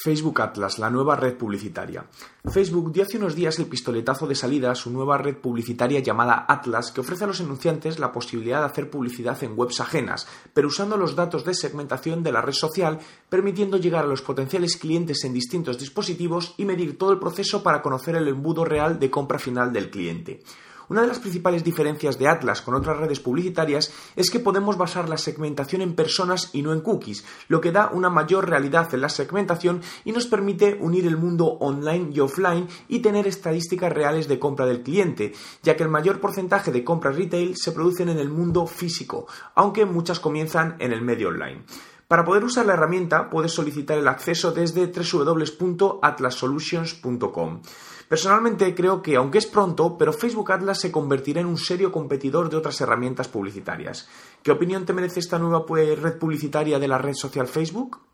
Facebook Atlas, la nueva red publicitaria. Facebook dio hace unos días el pistoletazo de salida a su nueva red publicitaria llamada Atlas, que ofrece a los anunciantes la posibilidad de hacer publicidad en webs ajenas, pero usando los datos de segmentación de la red social, permitiendo llegar a los potenciales clientes en distintos dispositivos y medir todo el proceso para conocer el embudo real de compra final del cliente. Una de las principales diferencias de Atlas con otras redes publicitarias es que podemos basar la segmentación en personas y no en cookies, lo que da una mayor realidad en la segmentación y nos permite unir el mundo online y offline y tener estadísticas reales de compra del cliente, ya que el mayor porcentaje de compras retail se producen en el mundo físico, aunque muchas comienzan en el medio online. Para poder usar la herramienta puedes solicitar el acceso desde www.atlassolutions.com. Personalmente creo que, aunque es pronto, pero Facebook Atlas se convertirá en un serio competidor de otras herramientas publicitarias. ¿Qué opinión te merece esta nueva pues, red publicitaria de la red social Facebook?